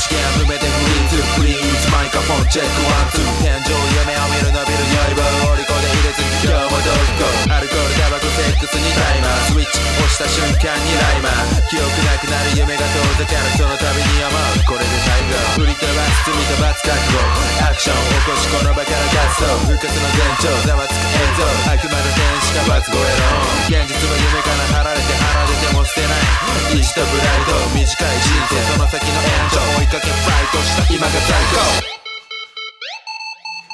試験埋めてフリーズプリーズマイクフォンチェックワンツー天井夢を見る伸びる匂い棒オリコで入れず今日もどこアルコールタバコセックスにタイマースイッチ押した瞬間にライマー記憶なくなる夢が遠ざかるその度に思うこれで最後振り飛ばす罪と罰覚悟アクション起こしこの場から脱走復活の前兆ざわつく映像あくまで天使か罰超えろトした今が最高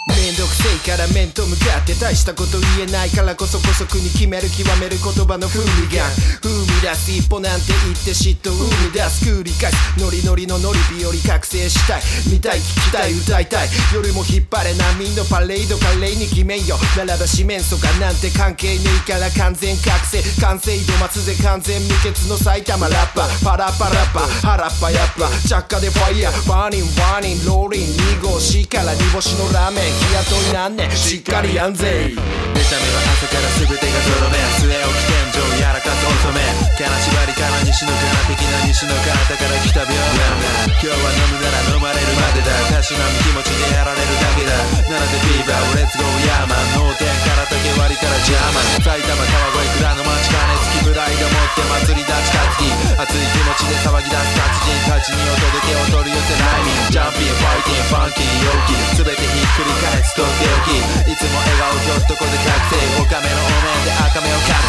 めんどくせえから面と向かって大したこと言えないからこそ姑息に決める極める言葉のフーリガン。出す一歩なんて言って嫉妬生み出す繰り返すノリノリのノリ日和覚醒したい見たい聞きたい歌いたい夜も引っ張れ波のパレード華麗に決めんよならば四面楚歌なんて関係ねえから完全覚醒完成度待つぜ完全無欠の埼玉ラッパパラパラッパ腹っぱやっぱ着火でファイヤーバーニンバーニンローリン2号 C から煮干しのラーメン日雇いなんねしっかりやんぜ見た目は朝から全てがゾロ目据え置き天井やらかす乙女金縛りから西のから的な西のからだから来た病今日は飲むなら飲まれるまでだたしなむ気持ちでやられるだけだなのでビーバーをレッツゴーヤーマン脳天から竹割りからジャーマン埼玉川越蔵の街金付きプライド持って祭り立ち担ぎ熱い気持ちで騒ぎ出す達人たちにお男で覚醒岡目のお面で赤目を覚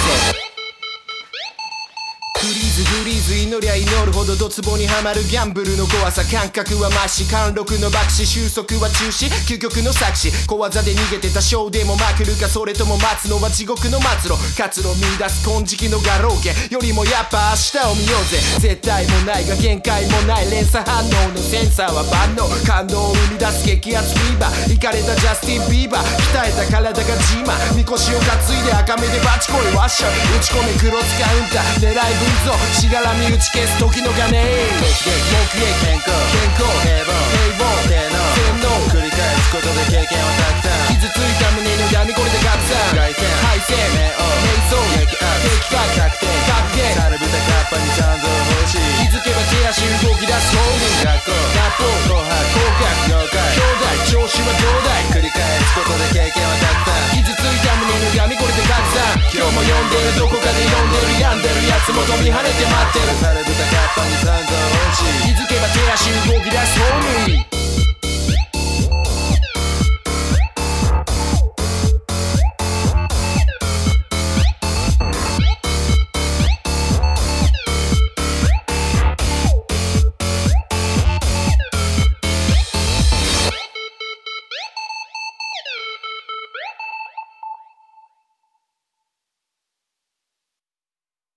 ーズフリーズ祈りゃ祈るほどドツボにはまるギャンブルの怖さ感覚は増し貫禄の爆死収束は中止究極の作詞小技で逃げてたショーでもまくるかそれとも待つのは地獄の末路活路見出す金色のガローケよりもやっぱ明日を見ようぜ絶対もないが限界もない連鎖反応のセンサーは万能感動を生み出す激アツフィーバーイかれたジャスティン・ビーバー鍛えた体がジーマみこしを担いで赤目でバチコイワッシャー打ち込めクロスカウンター狙いぶぞしがらみ打ち消す時の鐘突撃目撃健康健康平凡平凡低能洗脳繰り返すことで経験をたくさん傷ついた胸の闇これで拡散凱旋敗戦目を瞑想激アツ的確確定確定猿豚カッパに残像欲しい気づけば手足動き出すホーリン学校脱法紅白合格妖怪兄弟調子はどうだい繰り返すことで経験はたくさん傷ついた胸の闇これで拡散今日も呼んでるどこかで呼んでるつも飛び跳ねて待ってる。猿豚カッパに残像欲しい気づけば手足動